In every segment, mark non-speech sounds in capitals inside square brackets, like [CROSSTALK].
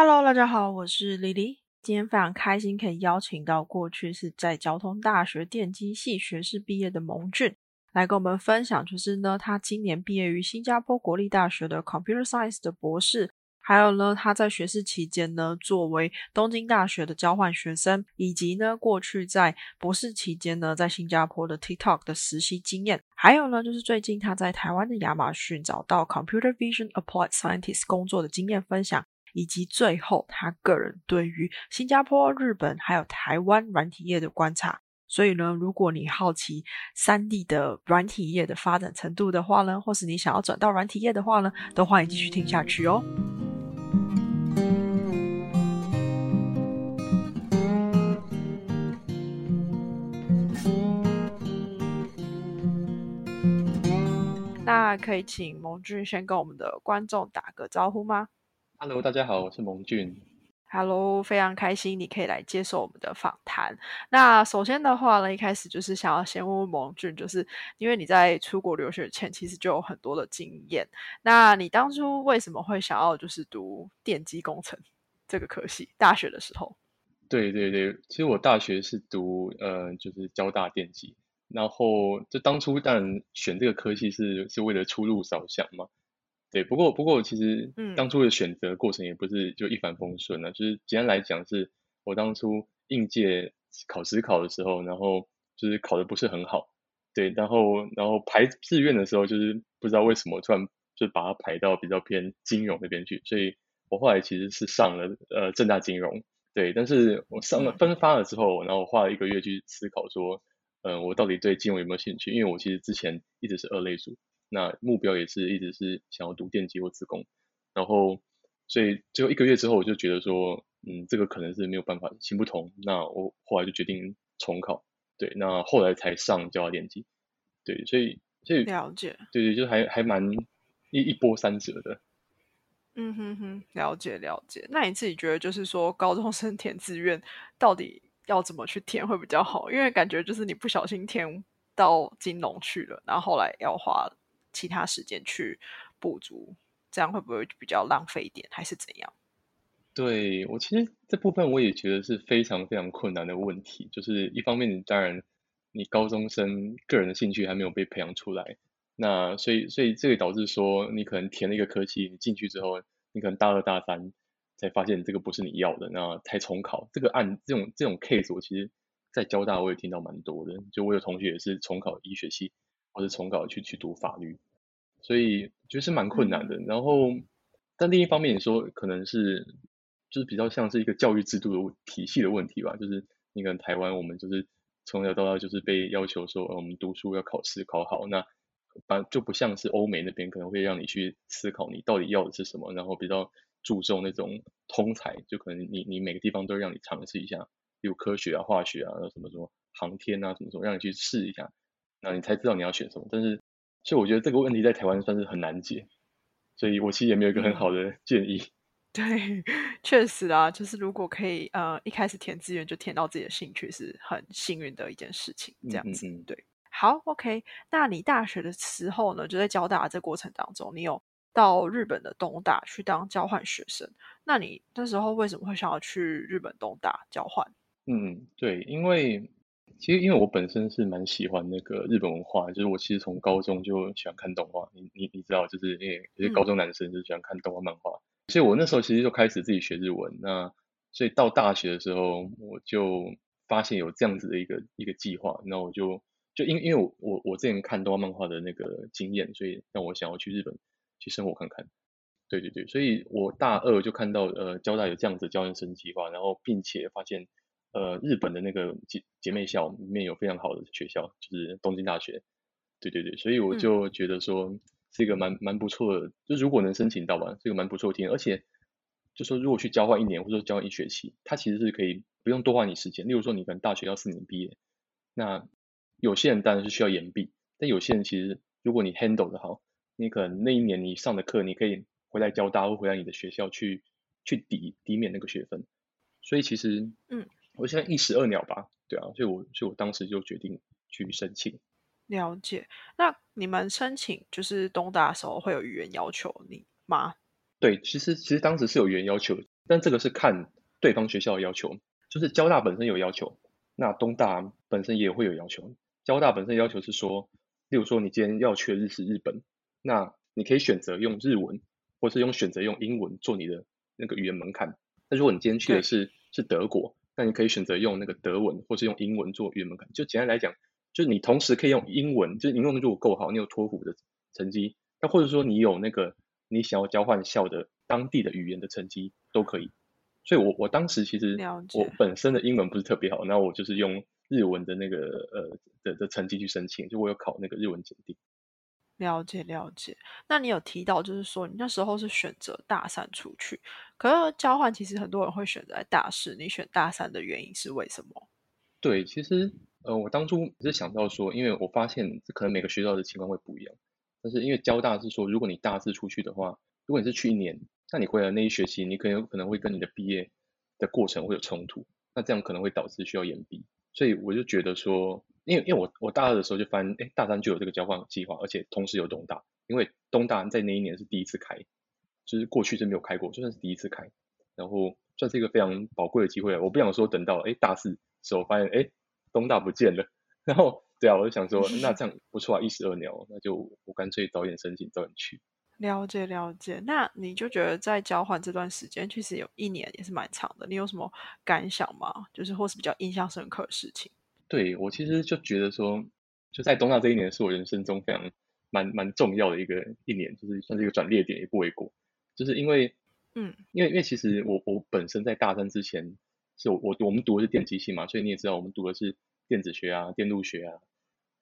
Hello，大家好，我是 Lily。今天非常开心可以邀请到过去是在交通大学电机系学士毕业的蒙俊，来跟我们分享，就是呢，他今年毕业于新加坡国立大学的 Computer Science 的博士。还有呢，他在学士期间呢，作为东京大学的交换学生，以及呢，过去在博士期间呢，在新加坡的 TikTok 的实习经验，还有呢，就是最近他在台湾的亚马逊找到 Computer Vision Applied Scientist 工作的经验分享，以及最后他个人对于新加坡、日本还有台湾软体业的观察。所以呢，如果你好奇三 D 的软体业的发展程度的话呢，或是你想要转到软体业的话呢，都欢迎继续听下去哦。那可以请蒙俊先跟我们的观众打个招呼吗？Hello，大家好，我是蒙俊。Hello，非常开心你可以来接受我们的访谈。那首先的话呢，一开始就是想要先问问蒙俊，就是因为你在出国留学前其实就有很多的经验，那你当初为什么会想要就是读电机工程这个科系？大学的时候？对对对，其实我大学是读呃，就是交大电机。然后，就当初当然选这个科系是是为了出路着想嘛，对。不过不过，其实当初的选择过程也不是就一帆风顺啊。就是简单来讲，是我当初应届考试考的时候，然后就是考的不是很好，对。然后然后排志愿的时候，就是不知道为什么突然就把它排到比较偏金融那边去，所以我后来其实是上了呃正大金融，对。但是我上了分发了之后，然后我花了一个月去思考说。嗯，我到底对金融有没有兴趣？因为我其实之前一直是二类组，那目标也是一直是想要读电机或自工，然后所以最后一个月之后，我就觉得说，嗯，这个可能是没有办法行不通。那我后来就决定重考，对，那后来才上交大电机，对，所以所以了解，对对，就还还蛮一一波三折的。嗯哼哼，了解了解。那你自己觉得，就是说高中生填志愿到底？要怎么去填会比较好？因为感觉就是你不小心填到金融去了，然后后来要花其他时间去补足，这样会不会比较浪费一点，还是怎样？对我其实这部分我也觉得是非常非常困难的问题。就是一方面，你当然你高中生个人的兴趣还没有被培养出来，那所以所以这个导致说你可能填了一个科系，你进去之后，你可能大二大三。才发现这个不是你要的，那才重考。这个案这种这种 case，我其实，在交大我也听到蛮多的。就我有同学也是重考医学系，或者重考去去读法律，所以觉得是蛮困难的。然后，但另一方面也说，可能是就是比较像是一个教育制度的体系的问题吧。就是你可能台湾我们就是从小到大就是被要求说，我们读书要考试考好，那反就不像是欧美那边可能会让你去思考你到底要的是什么，然后比较。注重那种通才，就可能你你每个地方都让你尝试一下，比如科学啊、化学啊，什么什么航天啊，什么什么，让你去试一下，那你才知道你要选什么。但是，所以我觉得这个问题在台湾算是很难解，所以我其实也没有一个很好的建议。[LAUGHS] 对，确实啊，就是如果可以呃一开始填志愿就填到自己的兴趣，是很幸运的一件事情。这样子，对。好，OK，那你大学的时候呢，就在交大这过程当中，你有？到日本的东大去当交换学生，那你那时候为什么会想要去日本东大交换？嗯，对，因为其实因为我本身是蛮喜欢那个日本文化，就是我其实从高中就喜欢看动画，你你你知道，就是因为有些高中男生就喜欢看动画漫画，所以我那时候其实就开始自己学日文。那所以到大学的时候，我就发现有这样子的一个一个计划，那我就就因因为我我我之前看动画漫画的那个经验，所以让我想要去日本。去生活看看，对对对，所以我大二就看到呃交大有这样子教研生计划，然后并且发现呃日本的那个姐姐妹校里面有非常好的学校，就是东京大学，对对对，所以我就觉得说是一个蛮蛮不错的，就如果能申请到吧，是一个蛮不错的体验，而且就说如果去交换一年或者交换一学期，它其实是可以不用多花你时间，例如说你可能大学要四年毕业，那有些人当然是需要延毕，但有些人其实如果你 handle 的好。你可能那一年你上的课，你可以回来交大或回来你的学校去去抵抵免那个学分，所以其实，嗯，我现在一石二鸟吧，对啊，所以我所以我当时就决定去申请。了解，那你们申请就是东大的时候会有语言要求你吗？对，其实其实当时是有语言要求，但这个是看对方学校的要求，就是交大本身有要求，那东大本身也会有要求。交大本身要求是说，例如说你今天要去的日式日本，那你可以选择用日文，或是用选择用英文做你的那个语言门槛。那如果你今天去的是是德国，那你可以选择用那个德文，或是用英文做语言门槛。就简单来讲，就是你同时可以用英文，就是英文如果够好，你有托福的成绩，那或者说你有那个你想要交换校的当地的语言的成绩都可以。所以我我当时其实我本身的英文不是特别好，那我就是用日文的那个呃的的成绩去申请，就我有考那个日文检定。了解了解，那你有提到就是说你那时候是选择大三出去，可是交换其实很多人会选择大四，你选大三的原因是为什么？对，其实呃我当初是想到说，因为我发现可能每个学校的情况会不一样，但是因为交大是说，如果你大四出去的话，如果你是去一年，那你回来那一学期，你可能可能会跟你的毕业的过程会有冲突，那这样可能会导致需要延毕，所以我就觉得说。因为因为我我大二的时候就发现，哎，大三就有这个交换计划，而且同时有东大，因为东大在那一年是第一次开，就是过去是没有开过，就算是第一次开，然后算是一个非常宝贵的机会。我不想说等到哎大四时候发现哎东大不见了，[LAUGHS] 然后对啊，我就想说那这样不错啊，一石二鸟，那就我干脆早点申请，早点去。了解了解，那你就觉得在交换这段时间，其实有一年也是蛮长的，你有什么感想吗？就是或是比较印象深刻的事情？对我其实就觉得说，就在东大这一年是我人生中非常蛮蛮重要的一个一年，就是算是一个转捩点也不为过。就是因为，嗯，因为因为其实我我本身在大三之前是我我们读的是电机系嘛，所以你也知道我们读的是电子学啊、电路学啊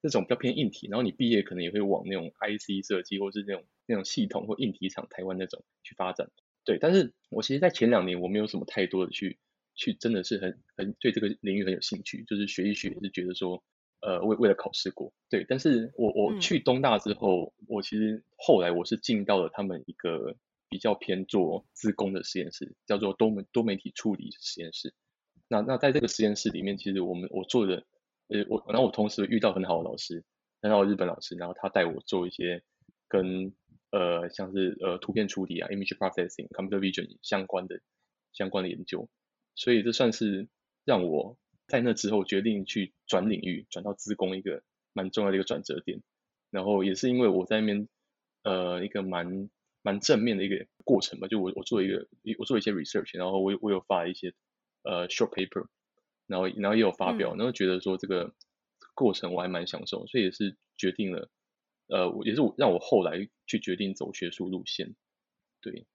这种比较偏硬体，然后你毕业可能也会往那种 IC 设计或是那种那种系统或硬体厂台湾那种去发展。对，但是我其实，在前两年我没有什么太多的去。去真的是很很对这个领域很有兴趣，就是学一学是觉得说，呃，为为了考试过，对。但是我我去东大之后，我其实后来我是进到了他们一个比较偏做自工的实验室，叫做多媒多媒体处理实验室。那那在这个实验室里面，其实我们我做的，呃，我然后我同时遇到很好的老师，很好的日本老师，然后他带我做一些跟呃像是呃图片处理啊，image processing、computer vision 相关的相关的研究。所以这算是让我在那之后决定去转领域，转到资工一个蛮重要的一个转折点。然后也是因为我在那边呃一个蛮蛮正面的一个过程吧，就我我做一个我做一些 research，然后我我有发一些呃 short paper，然后然后也有发表，然后觉得说这个过程我还蛮享受，所以也是决定了呃我也是让我后来去决定走学术路线。对，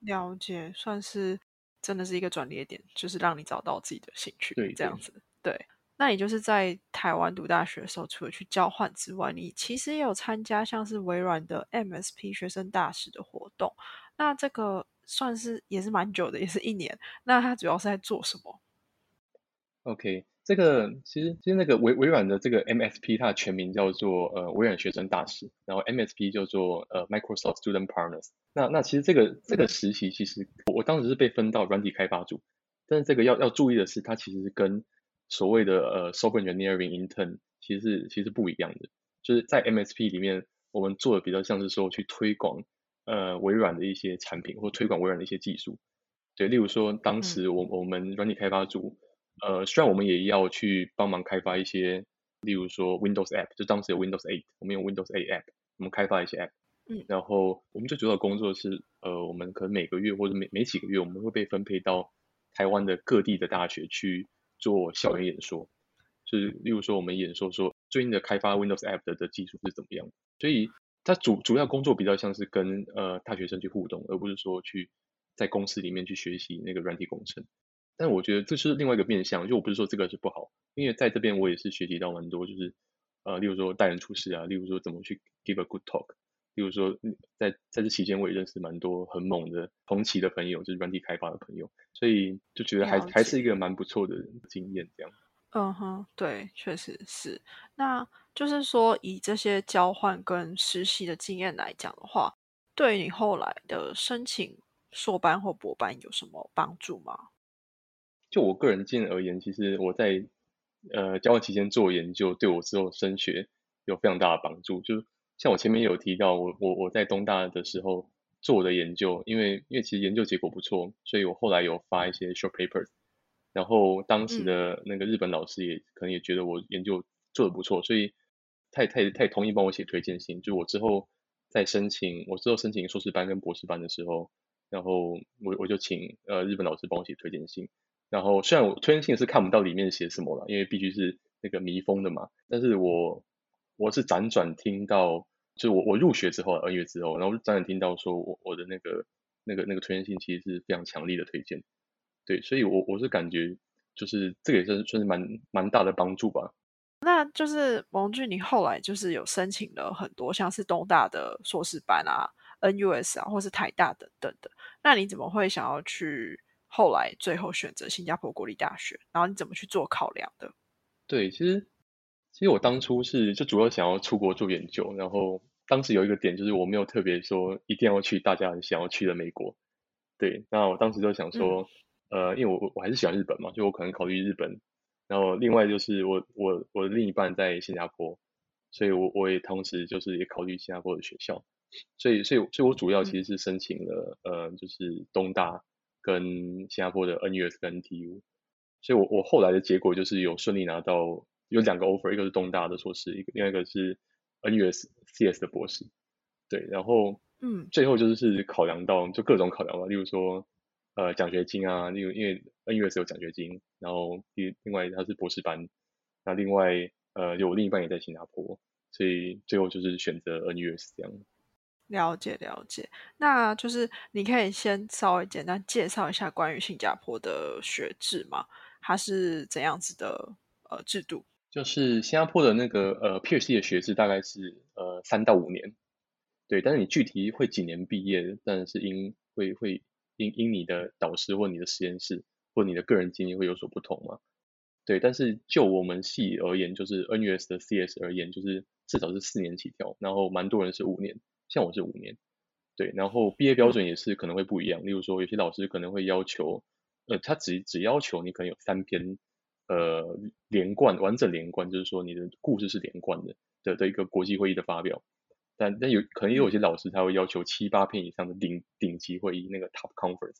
了解，算是。真的是一个转捩点，就是让你找到自己的兴趣，对，这样子。对，那你就是在台湾读大学的时候，除了去交换之外，你其实也有参加像是微软的 MSP 学生大使的活动。那这个算是也是蛮久的，也是一年。那它主要是在做什么？OK。这个其实其实那个微微软的这个 MSP，它的全名叫做呃微软学生大使，然后 MSP 叫做呃 Microsoft Student Partners。那那其实这个这个实习其实我当时是被分到软体开发组，但是这个要要注意的是，它其实是跟所谓的呃 Software Engineering Intern 其实是其实不一样的。就是在 MSP 里面，我们做的比较像是说去推广呃微软的一些产品，或推广微软的一些技术。对，例如说当时我我们软体开发组。呃，虽然我们也要去帮忙开发一些，例如说 Windows App，就当时有 Windows 8，我们用 Windows 8 App，我们开发一些 App，嗯，然后我们最主要的工作是，呃，我们可能每个月或者每每几个月，我们会被分配到台湾的各地的大学去做校园演说，就是例如说我们演说说最近的开发 Windows App 的的技术是怎么样，所以它主主要工作比较像是跟呃大学生去互动，而不是说去在公司里面去学习那个软体工程。但我觉得这是另外一个面向，就我不是说这个是不好，因为在这边我也是学习到蛮多，就是呃，例如说待人处事啊，例如说怎么去 give a good talk，例如说在在这期间我也认识蛮多很猛的同期的朋友，就是软体开发的朋友，所以就觉得还还是一个蛮不错的经验这样。嗯哼，对，确实是。那就是说以这些交换跟实习的经验来讲的话，对你后来的申请硕班或博班有什么帮助吗？就我个人经验而言，其实我在呃交换期间做研究，对我之后升学有非常大的帮助。就像我前面有提到，我我我在东大的时候，做我的研究，因为因为其实研究结果不错，所以我后来有发一些 short papers。然后当时的那个日本老师也可能也觉得我研究做的不错，所以他也他也他也同意帮我写推荐信。就我之后在申请我之后申请硕士班跟博士班的时候，然后我我就请呃日本老师帮我写推荐信。然后虽然我推荐信是看不到里面写什么了，因为必须是那个密封的嘛，但是我我是辗转听到，就是我我入学之后二月之后，然后辗转听到说我我的那个那个那个推荐信其实是非常强力的推荐。对，所以，我我是感觉，就是这个也是算是蛮蛮大的帮助吧。那就是蒙俊，你后来就是有申请了很多，像是东大的硕士班啊、NUS 啊，或是台大等等的。那你怎么会想要去后来最后选择新加坡国立大学？然后你怎么去做考量的？对，其实其实我当初是就主要想要出国做研究，然后当时有一个点就是我没有特别说一定要去大家想要去的美国。对，那我当时就想说。呃，因为我我还是喜欢日本嘛，就我可能考虑日本，然后另外就是我我我的另一半在新加坡，所以我我也同时就是也考虑新加坡的学校，所以所以所以我主要其实是申请了呃就是东大跟新加坡的 NUS 跟 NTU，所以我我后来的结果就是有顺利拿到有两个 offer，一个是东大的硕士，一个另外一个是 NUS CS 的博士，对，然后嗯最后就是是考量到就各种考量吧，例如说。呃，奖学金啊，例如因为 NUS 有奖学金，然后另另外他是博士班，那另外呃，有我另一半也在新加坡，所以最后就是选择 NUS 这样。了解了解，那就是你可以先稍微简单介绍一下关于新加坡的学制吗？它是怎样子的呃制度？就是新加坡的那个呃 PhD 的学制大概是呃三到五年，对，但是你具体会几年毕业，但是因会会。因因你的导师或你的实验室或你的个人经历会有所不同嘛？对，但是就我们系而言，就是 NUS 的 CS 而言，就是至少是四年起跳，然后蛮多人是五年，像我是五年。对，然后毕业标准也是可能会不一样，例如说有些老师可能会要求，呃，他只只要求你可能有三篇，呃，连贯完整连贯，就是说你的故事是连贯的的的一个国际会议的发表。但但有可能也有些老师他会要求七八篇以上的顶顶级会议那个 top conference，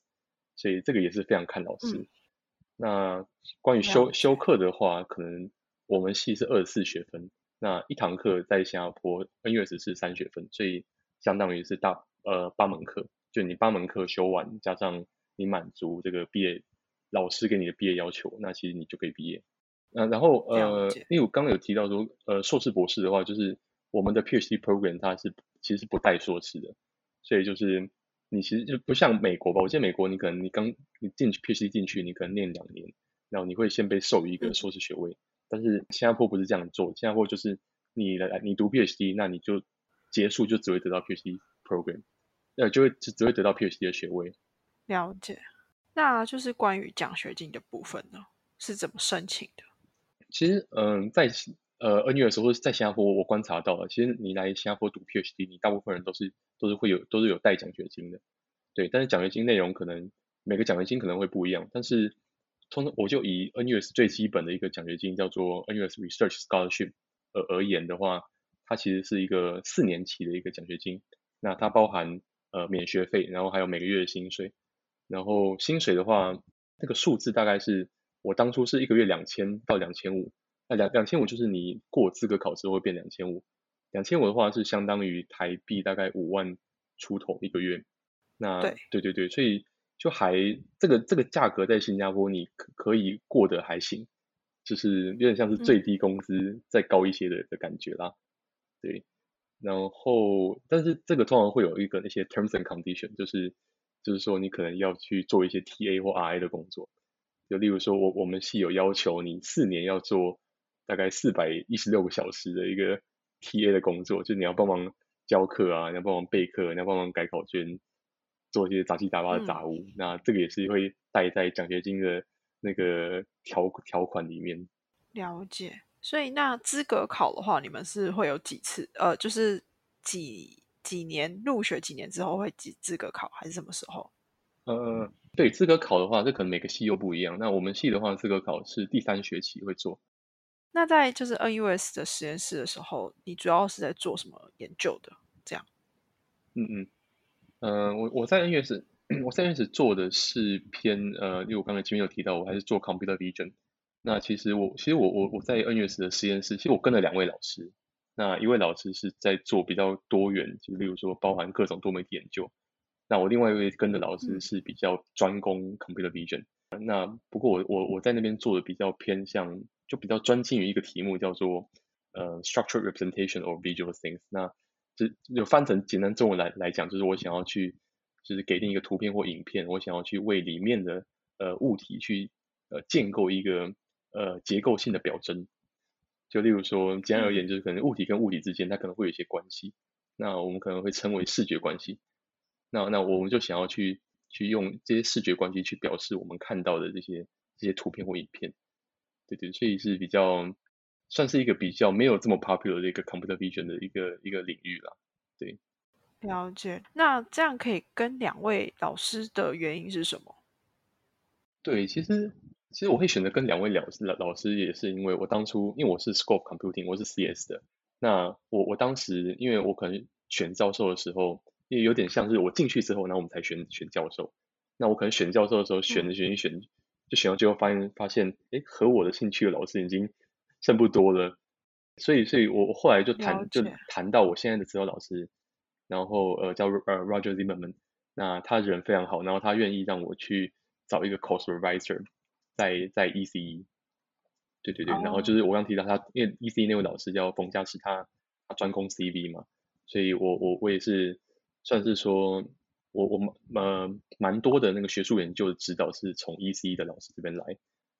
所以这个也是非常看老师。那关于修修课的话，可能我们系是二十四学分，那一堂课在新加坡 NUS 是三学分，所以相当于是大呃八门课，就你八门课修完，加上你满足这个毕业老师给你的毕业要求，那其实你就可以毕业。那然后呃，因为我刚刚有提到说，呃，硕士博士的话就是。我们的 PhD program 它是其实不带硕士的，所以就是你其实就不像美国吧？我记得美国你可能你刚你进去 PhD 进去，你可能念两年，然后你会先被授予一个硕士学位。但是新加坡不是这样做，新加坡就是你来你读 PhD，那你就结束就只会得到 PhD program，呃，就会只只会得到 PhD 的学位。了解，那就是关于奖学金的部分呢，是怎么申请的？其实嗯，在呃，NUS 或者在新加坡，我观察到了，其实你来新加坡读 PhD，你大部分人都是都是会有都是有带奖学金的，对。但是奖学金内容可能每个奖学金可能会不一样，但是通常我就以 NUS 最基本的一个奖学金叫做 NUS Research Scholarship 而而言的话，它其实是一个四年期的一个奖学金，那它包含呃免学费，然后还有每个月的薪水，然后薪水的话，那个数字大概是我当初是一个月两千到两千五。那两两千五就是你过资格考试会变两千五，两千五的话是相当于台币大概五万出头一个月。那对对对对，所以就还这个这个价格在新加坡你可可以过得还行，就是有点像是最低工资再高一些的的感觉啦。对，然后但是这个通常会有一个那些 terms and condition，就是就是说你可能要去做一些 TA 或 RA 的工作，就例如说我我们系有要求你四年要做。大概四百一十六个小时的一个 TA 的工作，就你要帮忙教课啊，你要帮忙备课，你要帮忙改考卷，做一些杂七杂八的杂物。那这个也是会带在奖学金的那个条条款里面。了解。所以那资格考的话，你们是会有几次？呃，就是几几年入学几年之后会几资格考，还是什么时候？呃，对，资格考的话，这可能每个系又不一样。那我们系的话，资格考是第三学期会做。那在就是 NUS 的实验室的时候，你主要是在做什么研究的？这样？嗯嗯，呃，我我在 NUS，[CLEARS THROAT] 我在 NUS 做的是偏呃，因为我刚才前面有提到，我还是做 computer vision。那其实我其实我我我在 NUS 的实验室，其实我跟了两位老师。那一位老师是在做比较多元，就例如说包含各种多媒体研究。那我另外一位跟的老师是比较专攻 computer vision。那不过我我我在那边做的比较偏向，就比较专精于一个题目叫做呃 structured representation of visual things。那就就翻成简单中文来来讲，就是我想要去，就是给定一个图片或影片，我想要去为里面的呃物体去呃建构一个呃结构性的表征。就例如说，简单而言，就是可能物体跟物体之间它可能会有一些关系，那我们可能会称为视觉关系。那那我们就想要去去用这些视觉关系去表示我们看到的这些这些图片或影片。对对，所以是比较。算是一个比较没有这么 popular 的一个 computer vision 的一个一个领域啦。对，了解。那这样可以跟两位老师的原因是什么？对，其实其实我会选择跟两位老师老老师，也是因为我当初因为我是 scope computing，我是 CS 的。那我我当时因为我可能选教授的时候，也有点像是我进去之后，然后我们才选选教授。那我可能选教授的时候，选的选一选，就选到最后发现发现，哎，和我的兴趣的老师已经。剩不多了，所以，所以我我后来就谈，就谈到我现在的指导老师，然后呃叫呃 Roger Zimmerman，那他人非常好，然后他愿意让我去找一个 course supervisor，在在 ECE，对对对，然后就是我刚提到他，因为 ECE 那位老师叫冯家是他他专攻 CV 嘛，所以我我我也是算是说，我我呃蛮多的那个学术研究的指导是从 ECE 的老师这边来，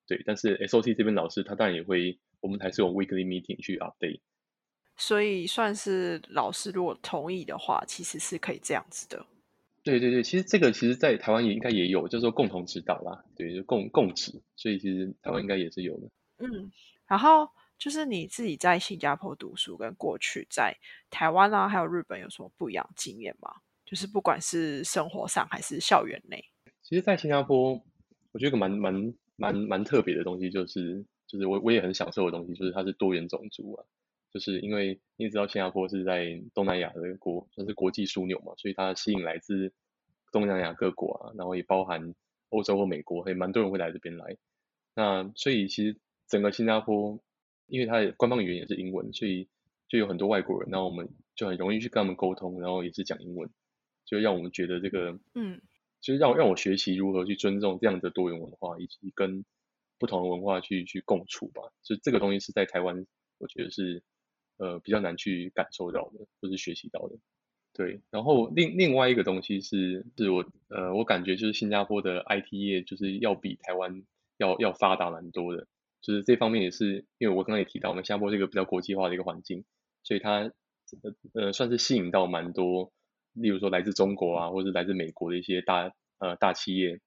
对，但是 SOT 这边老师他当然也会。我们还是有 weekly meeting 去 update，所以算是老师如果同意的话，其实是可以这样子的。对对对，其实这个其实，在台湾也应该也有，就是说共同指导啦，对，就共共指，所以其实台湾应该也是有的。嗯，然后就是你自己在新加坡读书，跟过去在台湾啊，还有日本有什么不一样经验吗？就是不管是生活上还是校园内。其实，在新加坡，我觉得个蛮蛮蛮蛮特别的东西就是。就是我我也很享受的东西，就是它是多元种族啊，就是因为你也知道新加坡是在东南亚的国，算是国际枢纽嘛，所以它吸引来自东南亚各国啊，然后也包含欧洲或美国，也蛮多人会来这边来。那所以其实整个新加坡，因为它的官方语言也是英文，所以就有很多外国人，然后我们就很容易去跟他们沟通，然后也是讲英文，就让我们觉得这个，嗯，就是让让我学习如何去尊重这样的多元文化，以及跟。不同的文化去去共处吧，就这个东西是在台湾，我觉得是呃比较难去感受到的，或是学习到的。对，然后另另外一个东西是，是我呃我感觉就是新加坡的 IT 业就是要比台湾要要发达蛮多的，就是这方面也是因为我刚刚也提到，我们新加坡是一个比较国际化的一个环境，所以它呃算是吸引到蛮多，例如说来自中国啊，或者来自美国的一些大呃大企业，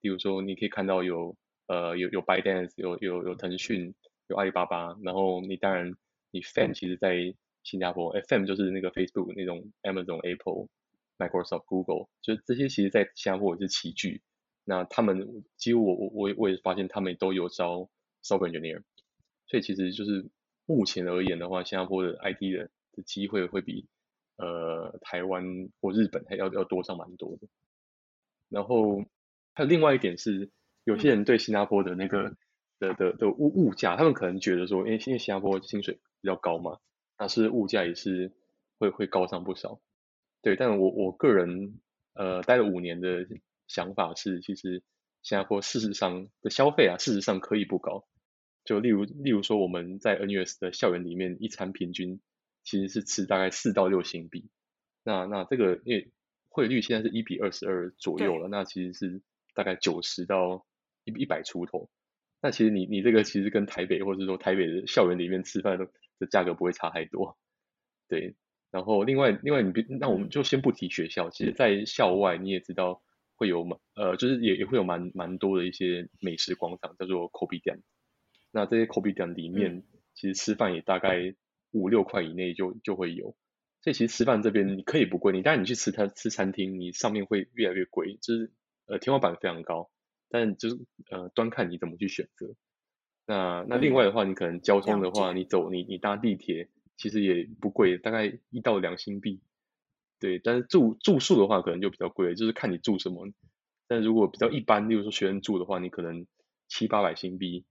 例如说你可以看到有。呃，有有 ByteDance，有有有腾讯，有阿里巴巴，然后你当然你 Fan 其实在新加坡，FM 就是那个 Facebook 那种 Amazon、Apple、Microsoft、Google，就这些其实在新加坡也是齐聚。那他们几乎我我我我也发现他们都有招 Software Engineer，所以其实就是目前而言的话，新加坡的 IT 的的机会会比呃台湾或日本还要要多上蛮多的。然后还有另外一点是。有些人对新加坡的那个的的的物物价，他们可能觉得说，因为因为新加坡薪水比较高嘛，但是物价也是会会高上不少。对，但我我个人呃待了五年的想法是，其实新加坡事实上的消费啊，事实上可以不高。就例如例如说，我们在 NUS 的校园里面，一餐平均其实是吃大概四到六新币。那那这个因为汇率现在是一比二十二左右了，那其实是大概九十到。一一百出头，那其实你你这个其实跟台北或者说台北的校园里面吃饭的的价格不会差太多，对。然后另外另外你别那我们就先不提学校，其实在校外你也知道会有蛮呃就是也也会有蛮蛮多的一些美食广场叫做 Kobe 店，那这些 Kobe 店里面其实吃饭也大概五六块以内就就会有，所以其实吃饭这边你可以不贵，你当然你去吃它吃餐厅，你上面会越来越贵，就是呃天花板非常高。但就是呃，端看你怎么去选择。那那另外的话，你可能交通的话，你走你你搭地铁其实也不贵，大概一到两新币。对，但是住住宿的话可能就比较贵，就是看你住什么。但如果比较一般，例如说学生住的话，你可能七八百新币，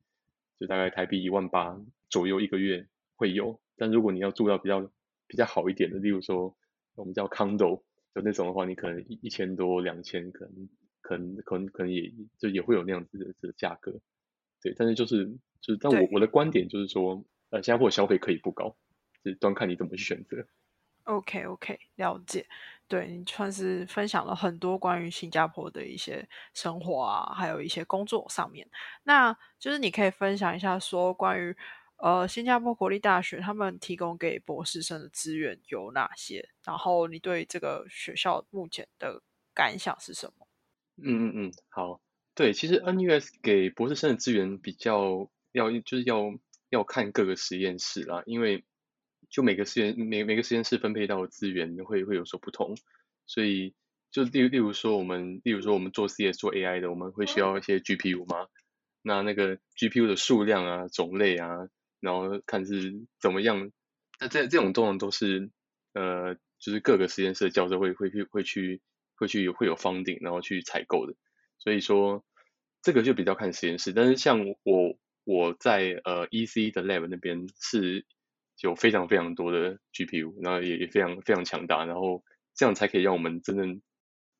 就大概台币一万八左右一个月会有。但如果你要住到比较比较好一点的，例如说我们叫 condo 就那种的话，你可能一一千多两千，可能可能可能可能也就也会有那样子的这个价格。对，但是就是就是，但我我的观点就是说，呃，新加坡消费可以不高，是端看你怎么去选择。OK OK，了解。对你算是分享了很多关于新加坡的一些生活啊，还有一些工作上面。那就是你可以分享一下，说关于呃新加坡国立大学他们提供给博士生的资源有哪些？然后你对这个学校目前的感想是什么？嗯嗯嗯，好。对，其实 NUS 给博士生的资源比较要就是要要看各个实验室啦，因为。就每个实验每每个实验室分配到的资源会会有所不同，所以就例例如说我们例如说我们做 CS 做 AI 的，我们会需要一些 GPU 吗？那那个 GPU 的数量啊、种类啊，然后看是怎么样。那这这种通常都是呃，就是各个实验室的教授会会去会去会去会有方顶，然后去采购的。所以说这个就比较看实验室。但是像我我在呃 EC 的 lab 那边是。有非常非常多的 GPU，然后也也非常非常强大，然后这样才可以让我们真正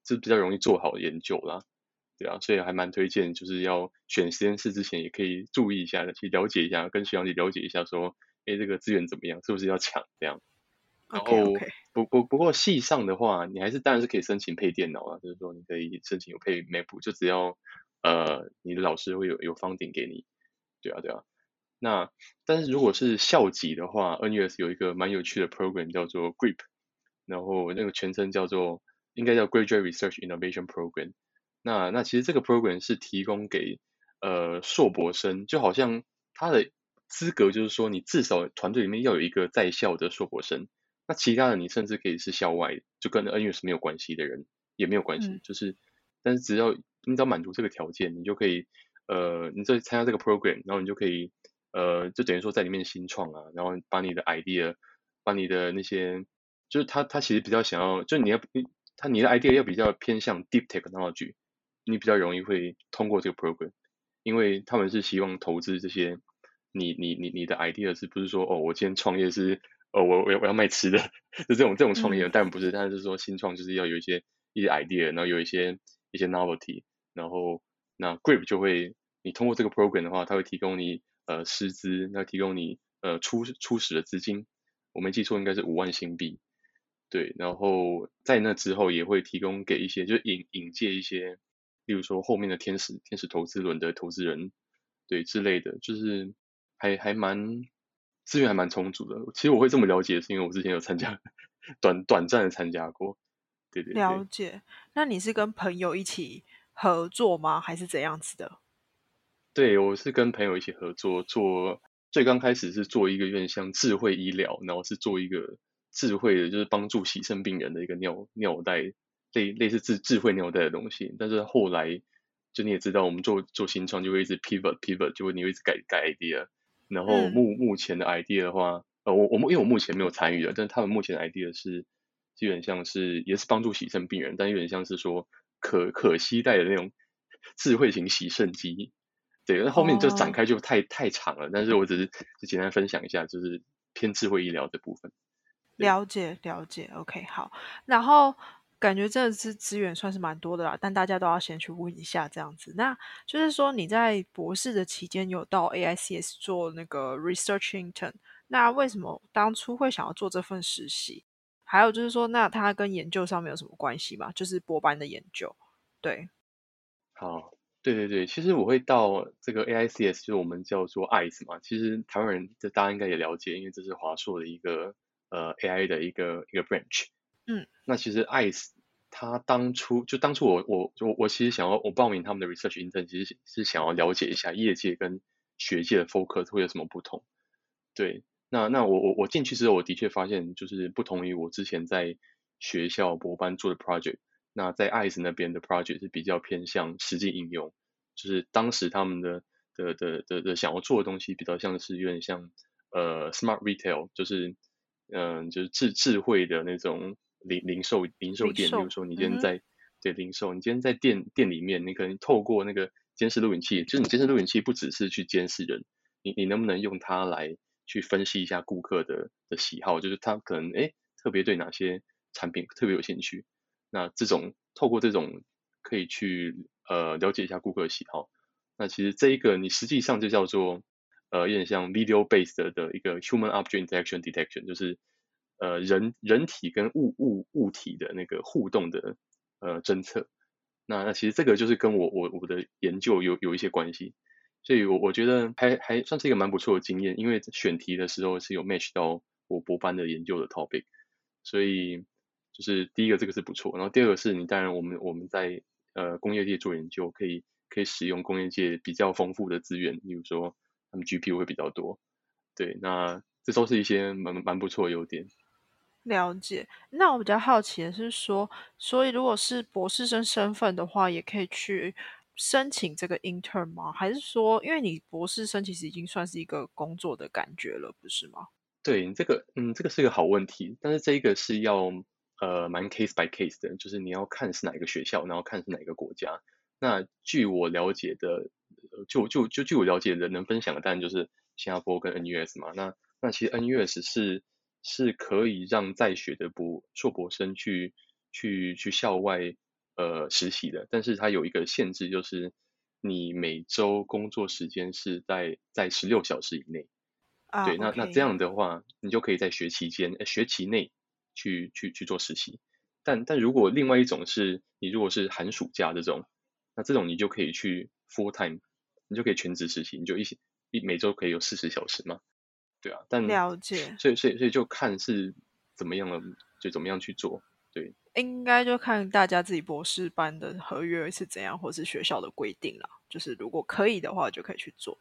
就比较容易做好研究啦，对啊，所以还蛮推荐，就是要选实验室之前也可以注意一下，去了解一下，跟学长姐了解一下，说，哎，这个资源怎么样，是不是要抢这样？然后不不不过系上的话，你还是当然是可以申请配电脑啊，就是说你可以申请有配 Mac，就只要呃你的老师会有有方顶给你，对啊对啊。那但是如果是校级的话，NUS 有一个蛮有趣的 program 叫做 GRIP，然后那个全称叫做应该叫 Graduate Research Innovation Program。那那其实这个 program 是提供给呃硕博生，就好像他的资格就是说你至少团队里面要有一个在校的硕博生，那其他的你甚至可以是校外，就跟 NUS 没有关系的人也没有关系，就是但是只要你只要满足这个条件，你就可以呃你在参加这个 program，然后你就可以。呃，就等于说在里面新创啊，然后把你的 idea，把你的那些，就是他他其实比较想要，就你要他你的 idea 要比较偏向 deep technology，你比较容易会通过这个 program，因为他们是希望投资这些，你你你你的 idea 是不是说哦，我今天创业是哦，我我要我要卖吃的，就这种这种创业，但不是，但是说新创就是要有一些一些 idea，然后有一些一些 novelty，然后那 grip 就会，你通过这个 program 的话，它会提供你。呃，师资那提供你呃初初始的资金，我没记错应该是五万新币，对，然后在那之后也会提供给一些就引引介一些，例如说后面的天使天使投资轮的投资人，对之类的，就是还还蛮资源还蛮充足的。其实我会这么了解，是因为我之前有参加短短暂的参加过，对对。了解，那你是跟朋友一起合作吗？还是怎样子的？对，我是跟朋友一起合作做，最刚开始是做一个有点像智慧医疗，然后是做一个智慧的，就是帮助洗肾病人的一个尿尿袋，类类似智智慧尿袋的东西。但是后来，就你也知道，我们做做新创就会一直 pivot pivot，就会你会一直改改 idea。然后目目前的 idea 的话，呃，我我因为我目前没有参与的，但是他们目前的 idea 是基本像是也是帮助洗肾病人，但有点像是说可可携带的那种智慧型洗肾机。对，那后面就展开就太太长了，但是我只是就简单分享一下，就是偏智慧医疗的部分。了解了解，OK，好。然后感觉这次资源算是蛮多的啦，但大家都要先去问一下这样子。那就是说你在博士的期间有到 AICS 做那个 research intern，那为什么当初会想要做这份实习？还有就是说，那它跟研究上面有什么关系吗？就是博班的研究，对。好。对对对，其实我会到这个 AICS，就是我们叫做 ICE 嘛。其实台湾人这大家应该也了解，因为这是华硕的一个呃 AI 的一个一个 branch。嗯。那其实 ICE 它当初就当初我我我我其实想要我报名他们的 research intern，其实是想要了解一下业界跟学界的 focus 会有什么不同。对，那那我我我进去之后，我的确发现就是不同于我之前在学校博班做的 project。那在 ICE 那边的 project 是比较偏向实际应用，就是当时他们的的的的的想要做的东西比较像是有点像呃 smart retail，就是嗯就是智智慧的那种零零售零售店，比如说你今天在对零售，你今天在店店里面，你可能透过那个监视录影器，就是你监视录影器不只是去监视人，你你能不能用它来去分析一下顾客的的喜好，就是他可能哎特别对哪些产品特别有兴趣，那这种透过这种可以去呃了解一下顾客的喜好，那其实这一个你实际上就叫做呃有点像 video based 的一个 human object interaction detection，就是呃人人体跟物物物体的那个互动的呃侦测。那那其实这个就是跟我我我的研究有有一些关系，所以我我觉得还还算是一个蛮不错的经验，因为选题的时候是有 match 到我博班的研究的 topic，所以就是第一个这个是不错，然后第二个是你当然我们我们在呃工业界做研究可以可以使用工业界比较丰富的资源，比如说他们 GPU 会比较多，对，那这都是一些蛮蛮不错的优点。了解，那我比较好奇的是说，所以如果是博士生身份的话，也可以去申请这个 intern 吗？还是说，因为你博士生其实已经算是一个工作的感觉了，不是吗？对你，这个，嗯，这个是一个好问题，但是这一个是要呃蛮 case by case 的，就是你要看是哪一个学校，然后看是哪一个国家。那据我了解的，就就就据我了解的，能分享的当然就是新加坡跟 NUS 嘛。那那其实 NUS 是。是可以让在学的博硕博生去去去校外呃实习的，但是它有一个限制，就是你每周工作时间是在在十六小时以内。啊，对，那那这样的话，你就可以在学期间学期内去去去做实习。但但如果另外一种是你如果是寒暑假这种，那这种你就可以去 full time，你就可以全职实习，你就一一每周可以有四十小时嘛。对啊，但了解，所以所以所以就看是怎么样了，就怎么样去做。对，应该就看大家自己博士班的合约是怎样，或是学校的规定啦。就是如果可以的话，就可以去做。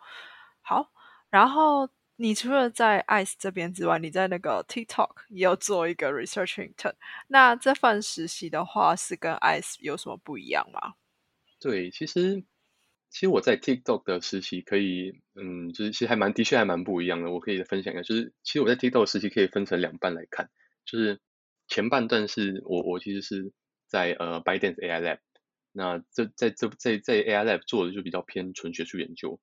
好，然后你除了在 ICE 这边之外，你在那个 TikTok 也有做一个 Research Intern。那这份实习的话，是跟 ICE 有什么不一样吗？对，其实。其实我在 TikTok 的实习可以，嗯，就是其实还蛮的确还蛮不一样的。我可以分享一下，就是其实我在 TikTok 实习可以分成两半来看，就是前半段是我我其实是在呃 b y d a n c e AI Lab，那这在这在在 AI Lab 做的就比较偏纯学术研究。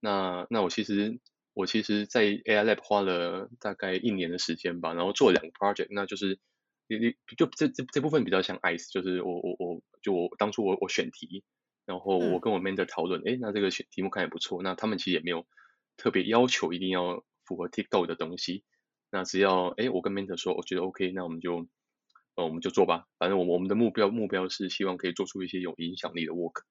那那我其实我其实，在 AI Lab 花了大概一年的时间吧，然后做两个 project，那就是你你就这这这部分比较像 ICE，就是我我我就我当初我我选题。然后我跟我 mentor 讨论，哎，那这个题目看也不错。那他们其实也没有特别要求一定要符合 TikTok 的东西。那只要哎，我跟 mentor 说，我觉得 OK，那我们就呃我们就做吧。反正我我们的目标目标是希望可以做出一些有影响力的 work，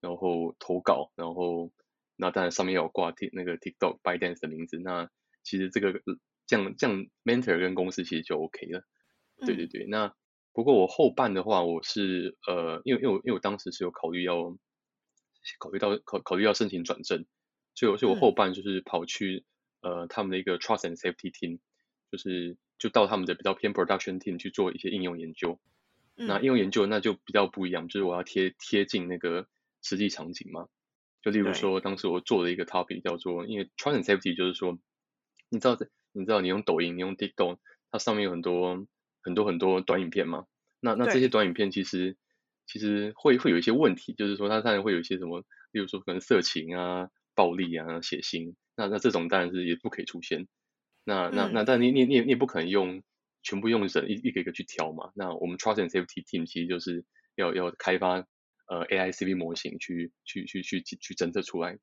然后投稿，然后那当然上面要挂 Tik 那个 TikTok by dance 的名字。那其实这个这样这样 mentor 跟公司其实就 OK 了。对对对，那。不过我后半的话，我是呃，因为因为因为我当时是有考虑要考虑到考考虑要申请转正，所以所以我后半就是跑去呃他们的一个 trust and safety team，就是就到他们的比较偏 production team 去做一些应用研究。那应用研究那就比较不一样，就是我要贴贴近那个实际场景嘛。就例如说，当时我做的一个 topic 叫做，因为 trust and safety 就是说，你知道你知道你用抖音，你用 TikTok，它上面有很多。很多很多短影片嘛，那那这些短影片其实其实会会有一些问题，就是说它当然会有一些什么，例如说可能色情啊、暴力啊、血腥，那那这种当然是也不可以出现。那那那但你你你你也不可能用全部用人一一个一个去挑嘛。那我们 trust and safety team 其实就是要要开发呃 AI CV 模型去去去去去侦测出来。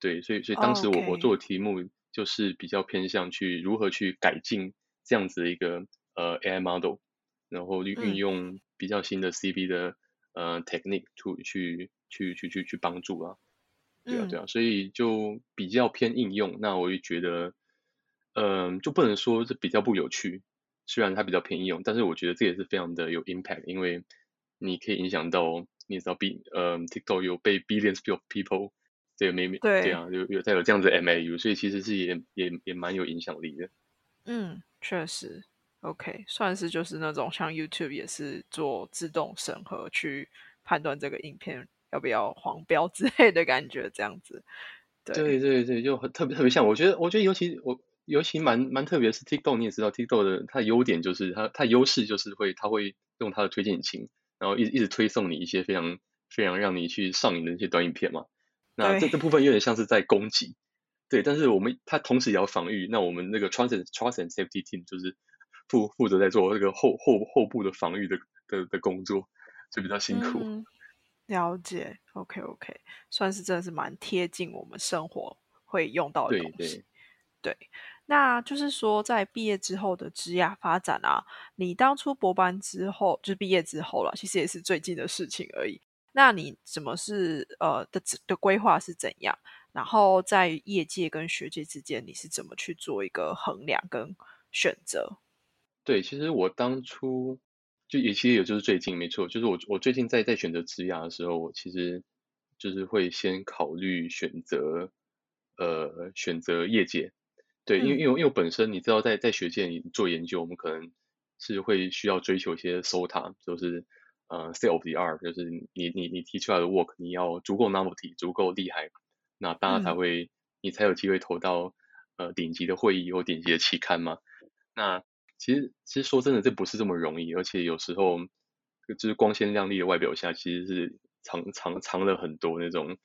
对，所以所以当时我我做的题目就是比较偏向去如何去改进这样子的一个。呃，AI model，然后运运用比较新的 CV 的呃 technique to 去去去去去帮助啊，对啊对啊，所以就比较偏应用。那我就觉得，嗯，就不能说是比较不有趣，虽然它比较偏应用，但是我觉得这也是非常的有 impact，因为你可以影响到，你知道 B 呃 TikTok 有被 billions of people 这个 maybe 对啊，有有再有这样子 MAU，所以其实是也也也蛮有影响力的。嗯，确实。OK，算是就是那种像 YouTube 也是做自动审核去判断这个影片要不要黄标之类的感觉，这样子。对对对，就很特别特别像。我觉得，我觉得尤其我尤其蛮蛮特别是 TikTok，你也知道 TikTok 的它的优点就是它它优势就是会它会用它的推荐引擎，然后一一直推送你一些非常非常让你去上瘾的一些短影片嘛。那这这部分有点像是在攻击，对，但是我们它同时也要防御。那我们那个 Trust and Trust and Safety Team 就是负负责在做这个后后后部的防御的的的工作，就比较辛苦。了解，OK OK，算是真的是蛮贴近我们生活会用到的东西。对，那就是说在毕业之后的职业发展啊，你当初博班之后，就是毕业之后了，其实也是最近的事情而已。那你怎么是呃的的规划是怎样？然后在业界跟学界之间，你是怎么去做一个衡量跟选择？对，其实我当初就也其实也就是最近没错，就是我我最近在在选择职涯的时候，我其实就是会先考虑选择呃选择业界。对，因为因为因为本身你知道在在学界你做研究，我们可能是会需要追求一些 SOTA，就是。呃，state of the art 就是你你你提出来的 work，你要足够 novelty，足够厉害，那大家才会你才有机会投到呃顶级的会议或顶级的期刊嘛。那其实其实说真的，这不是这么容易，而且有时候就是光鲜亮丽的外表下，其实是藏藏藏了很多那种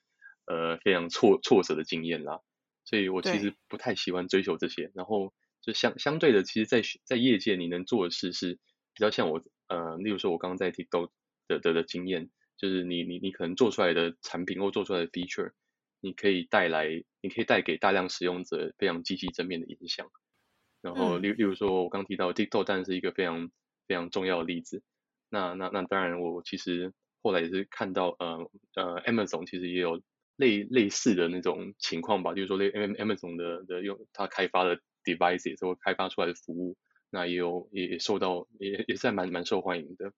呃非常挫挫折的经验啦。所以我其实不太喜欢追求这些。然后就相相对的，其实，在在业界你能做的事是比较像我。呃，例如说，我刚刚在 TikTok 的的的经验，就是你你你可能做出来的产品或做出来的 feature，你可以带来，你可以带给大量使用者非常积极正面的影响。然后，例例如说，我刚提到 TikTok，当然是一个非常非常重要的例子。那那那当然，我其实后来也是看到，呃呃，Amazon 其实也有类类似的那种情况吧，就是说，类 Amazon 的的用它开发的 devices 或开发出来的服务。那也有也也受到也也是蛮蛮受欢迎的，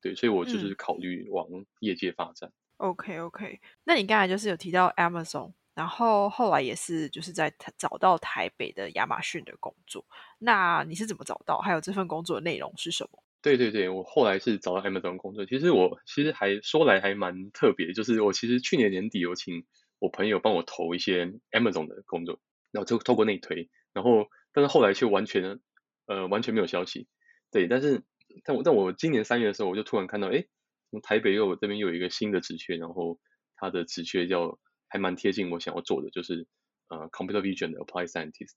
对，所以我就是考虑往业界发展。OK OK，那你刚才就是有提到 Amazon，然后后来也是就是在找到台北的亚马逊的工作，那你是怎么找到？还有这份工作的内容是什么？对对对，我后来是找到 Amazon 工作。其实我其实还说来还蛮特别，就是我其实去年年底有请我朋友帮我投一些 Amazon 的工作，然后就透过内推，然后但是后来却完全。呃，完全没有消息。对，但是但我但我今年三月的时候，我就突然看到，哎，从台北又这边又有一个新的职缺，然后它的职缺叫还蛮贴近我想要做的，就是呃，computer vision 的 apply scientist。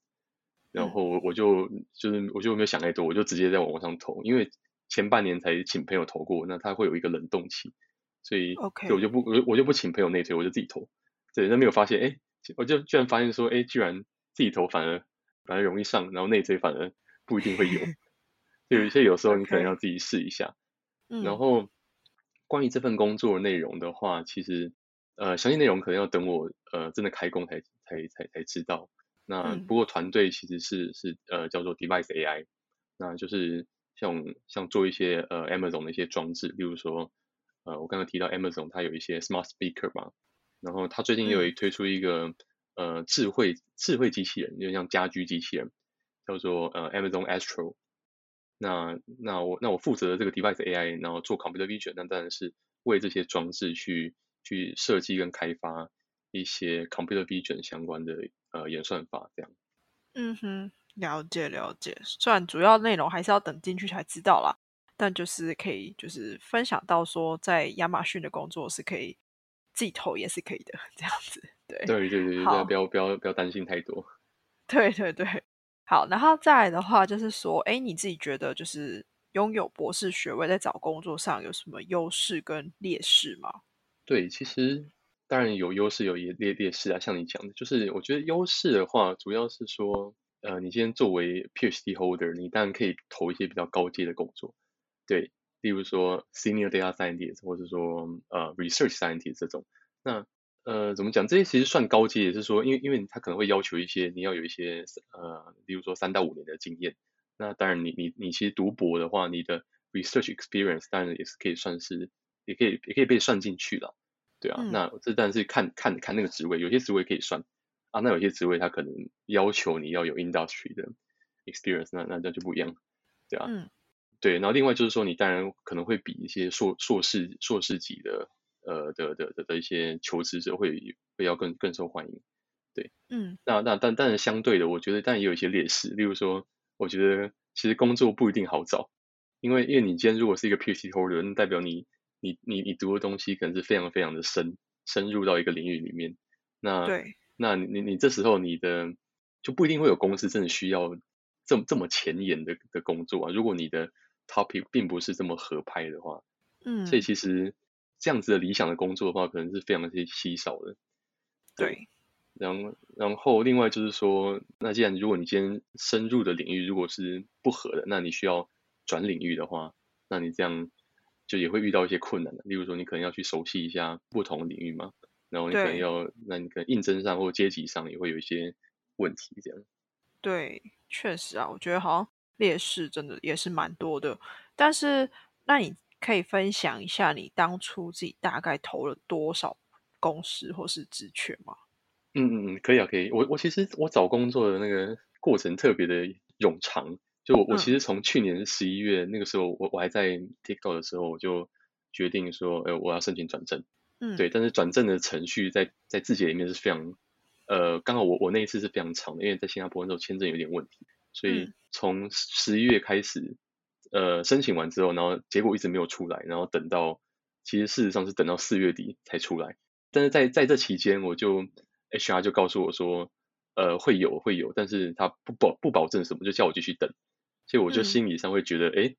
然后我就就是我就没有想太多，我就直接在网上投，因为前半年才请朋友投过，那他会有一个冷冻期，所以我就不我我就不请朋友内推，我就自己投。对，那没有发现，哎，我就居然发现说，哎，居然自己投反而反而容易上，然后内推反而。不一定会有，[LAUGHS] 有一些有时候你可能要自己试一下。然后关于这份工作内容的话，其实呃详细内容可能要等我呃真的开工才才才才知道。那不过团队其实是是呃叫做 Device AI，那就是像像做一些呃 Amazon 的一些装置，例如说呃我刚刚提到 Amazon 它有一些 Smart Speaker 嘛，然后它最近又有推出一个呃智慧智慧机器人，就像家居机器人。叫做呃 Amazon Astro，那那我那我负责的这个 device AI，然后做 computer vision，那当然是为这些装置去去设计跟开发一些 computer vision 相关的呃演算法这样。嗯哼，了解了解。虽然主要内容还是要等进去才知道啦，但就是可以就是分享到说，在亚马逊的工作是可以自己投也是可以的 [LAUGHS] 这样子。对对对对，对不要不要不要担心太多。[LAUGHS] 对对对。好，然后再来的话，就是说，哎，你自己觉得，就是拥有博士学位在找工作上有什么优势跟劣势吗？对，其实当然有优势，有劣劣势啊。像你讲的，就是我觉得优势的话，主要是说，呃，你今天作为 PhD holder，你当然可以投一些比较高阶的工作，对，例如说 Senior Data Scientist，或者说呃 Research Scientist 这种，那。呃，怎么讲？这些其实算高阶，也是说，因为因为他可能会要求一些你要有一些呃，例如说三到五年的经验。那当然，你你你其实读博的话，你的 research experience 当然也是可以算是，也可以也可以被算进去了，对啊。那这当然是看看看那个职位，有些职位可以算啊，那有些职位他可能要求你要有 industry 的 experience，那那那就不一样，对啊。嗯。对，然后另外就是说，你当然可能会比一些硕硕士硕士级的。呃的的的的一些求职者会会要更更受欢迎，对，嗯，那那但但是相对的，我觉得但也有一些劣势，例如说，我觉得其实工作不一定好找，因为因为你今天如果是一个 PhD holder，那代表你你你你读的东西可能是非常非常的深，深入到一个领域里面，那对，那你你这时候你的就不一定会有公司真的需要这么这么前沿的的工作啊。如果你的 topic 并不是这么合拍的话，嗯，所以其实这样子的理想的工作的话，可能是非常稀稀少的。对，然然后另外就是说，那既然如果你今天深入的领域如果是不合的，那你需要转领域的话，那你这样就也会遇到一些困难的。例如说，你可能要去熟悉一下不同领域嘛，然后你可能要，那你可能应征上或阶级上也会有一些问题，这样。对，确实啊，我觉得好像劣势真的也是蛮多的。但是，那你可以分享一下你当初自己大概投了多少公司或是职缺吗？嗯嗯嗯，可以啊，可以。我我其实我找工作的那个过程特别的冗长，就我我其嗯实从去年十一月那个时候，我我还在 TikTok 的时候，我就决定说，呃，我要申请转正。嗯，对，但是转正的程序在在字节里面是非常，呃，刚好我我那一次是非常长的，因为在新加坡那时候签证有点问题，所以嗯。从十一月开始，呃，申请完之后，然后结果一直没有出来，然后等到其实事实上是等到四月底才出来，但是在在这期间，我就 HR 就告诉我说，呃，会有会有，但是他不保不保证什么，就叫我继续等，所以我就嗯。心理上会觉得，哎、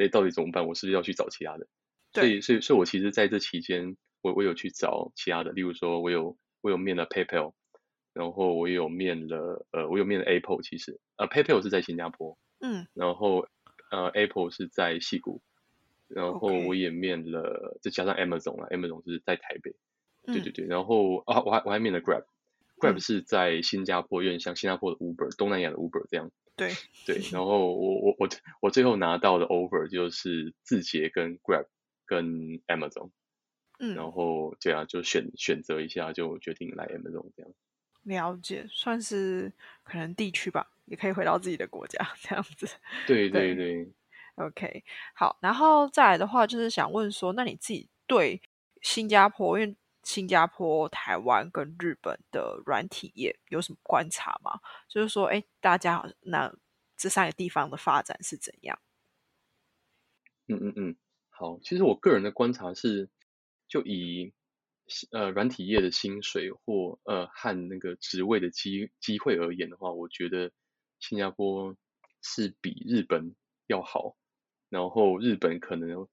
哎，到底怎么办？我是不是要去找其他的？所以，所以，所以我其实在这期间，我我有去找其他的，例如说，我有我有面了 PayPal，然后我有面了，呃，我有面了 Apple，其实，呃，PayPal 是在新加坡，嗯。然后呃，Apple 是在西谷，然后我也面了，再加上 Amazon 啊，Amazon 是在台北，对对嗯。对，然后啊，我还我还面了 Grab，Grab 嗯是在新加坡，有点像新加坡的 Uber，东南亚的 Uber 这样。对，[LAUGHS] 对，然后我我我我最后拿到的 offer 就是字节跟 Grab 跟 Amazon，嗯然嗯，后对啊，就选选择一下，就决定来 Amazon 这样。了解，算是可能地区吧，也可以回到自己的国家 [LAUGHS] 这样子。对对对对，OK，好，然后再来的话，就是想问说，那你自己对新加坡，因为新加坡、台湾跟日本的软体业有什么观察吗？就是说，哎，大家，那这三个地方的发展是怎样？嗯嗯嗯，好，其实我个人的观察是，就以呃软体业的薪水或呃和那个职位的机机会而言的话，我觉得新加坡是比日本要好，然后日本可能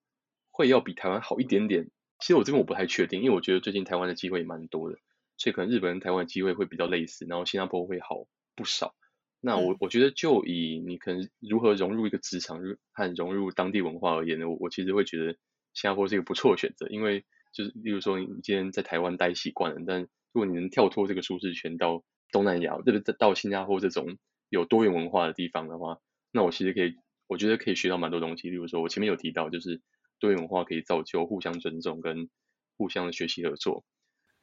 会要比台湾好一点点。其实我这边我不太确定，因为我觉得最近台湾的机会也蛮多的，所以可能日本跟台湾的机会会比较类似，然后新加坡会好不少。那我嗯我觉得就以你可能如何融入一个职场如和融入当地文化而言呢，我我其实会觉得新加坡是一个不错的选择，因为就是例如说你今天在台湾待习惯了，但如果你能跳脱这个舒适圈到东南亚，对不对？到新加坡这种有多元文化的地方的话，那我其实可以，我觉得可以学到蛮多东西。例如说，我前面有提到，就是多元文化可以造就互相尊重跟互相的学习合作。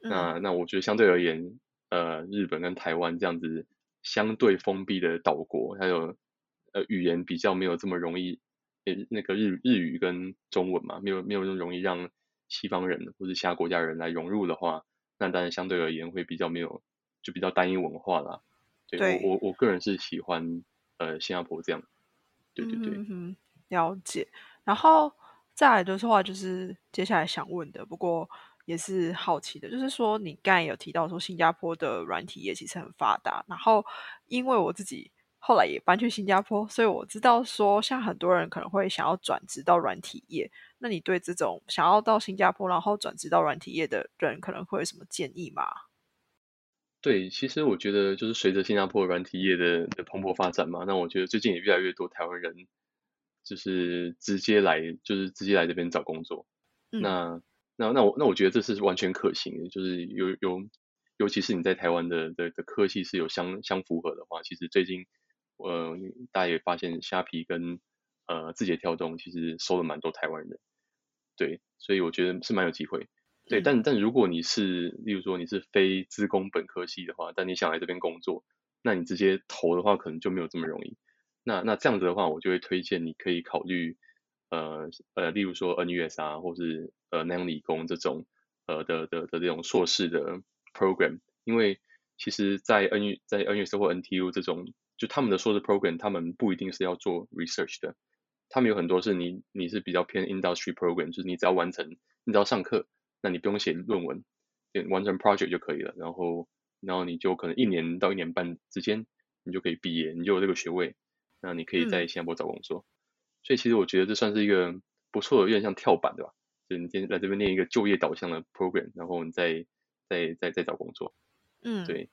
嗯那那我觉得相对而言，呃，日本跟台湾这样子相对封闭的岛国，还有呃语言比较没有这么容易，呃那个日日语跟中文嘛，没有没有那么容易让西方人或者其他国家人来融入的话，那当然相对而言会比较没有，就比较单一文化啦。对对我我我个人是喜欢呃新加坡这样，对对对，嗯，了解。然后再来的话，就是接下来想问的，不过也是好奇的，就是说你刚才有提到说新加坡的软体业其实很发达，然后因为我自己后来也搬去新加坡，所以我知道说像很多人可能会想要转职到软体业，那你对这种想要到新加坡然后转职到软体业的人，可能会有什么建议吗？对，其实我觉得就是随着新加坡软体业的的蓬勃发展嘛，那我觉得最近也越来越多台湾人就是直接来，就是直接来这边找工作。嗯那那那我那我觉得这是完全可行的，就是有有，尤其是你在台湾的的的科系是有相相符合的话，其实最近呃大家也发现虾皮跟呃字节跳动其实收了蛮多台湾人，对，所以我觉得是蛮有机会。对，嗯但但如果你是，例如说你是非资工本科系的话，但你想来这边工作，那你直接投的话，可能就没有这么容易。那那这样子的话，我就会推荐你可以考虑，呃呃，例如说 NUS 啊，或是呃南洋理工这种呃的的的这种硕士的 program，因为其实，在 N 在 NUS 或 NTU 这种，就他们的硕士 program，他们不一定是要做 research 的，他们有很多是你你是比较偏 industry program，就是你只要完成，你只要上课，那你不用写论文，完成 project 就可以了，然后然后你就可能一年到一年半之间，你就可以毕业，你就有这个学位，那你可以在新加坡找工作。所以其实我觉得这算是一个不错的，有点像跳板，对吧？就你先来这边念一个就业导向的 program，然后你再再再再找工作。嗯，对，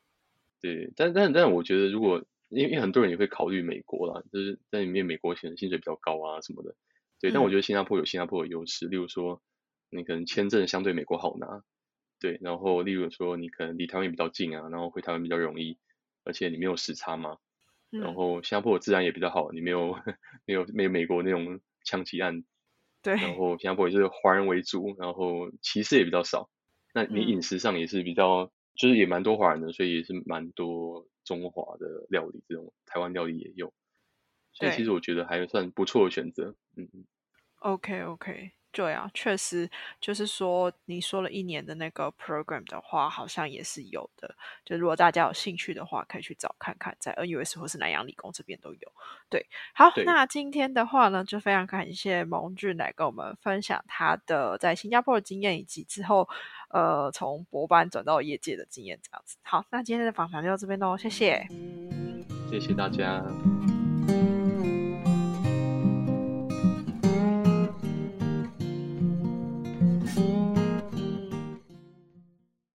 对，但但但我觉得，如果因为因为很多人也会考虑美国啦，就是在里面美国可能薪水比较高啊什么的，对，但我觉得新加坡有新加坡的优势，例如说你可能签证相对美国好拿，对，然后例如说你可能离台湾比较近啊，然后回台湾比较容易，而且你没有时差嘛，然后新加坡的治安也比较好，你没有没有没有美国那种枪击案，对，然后新加坡也是华人为主，然后歧视也比较少，那你饮食上也是比较。就是也蛮多华人的，所以也是蛮多中华的料理，这种台湾料理也有，所以其实我觉得还算不错的选择。嗯嗯。OK OK。对啊，确实就是说，你说了一年的那个 program 的话，好像也是有的。就如果大家有兴趣的话，可以去找看看，在 NUS 或是南洋理工这边都有。对，好，那今天的话呢，就非常感谢蒙俊来跟我们分享他的在新加坡的经验，以及之后呃从博班转到业界的经验，这样子。好，那今天的访谈就到这边喽，谢谢，谢谢大家。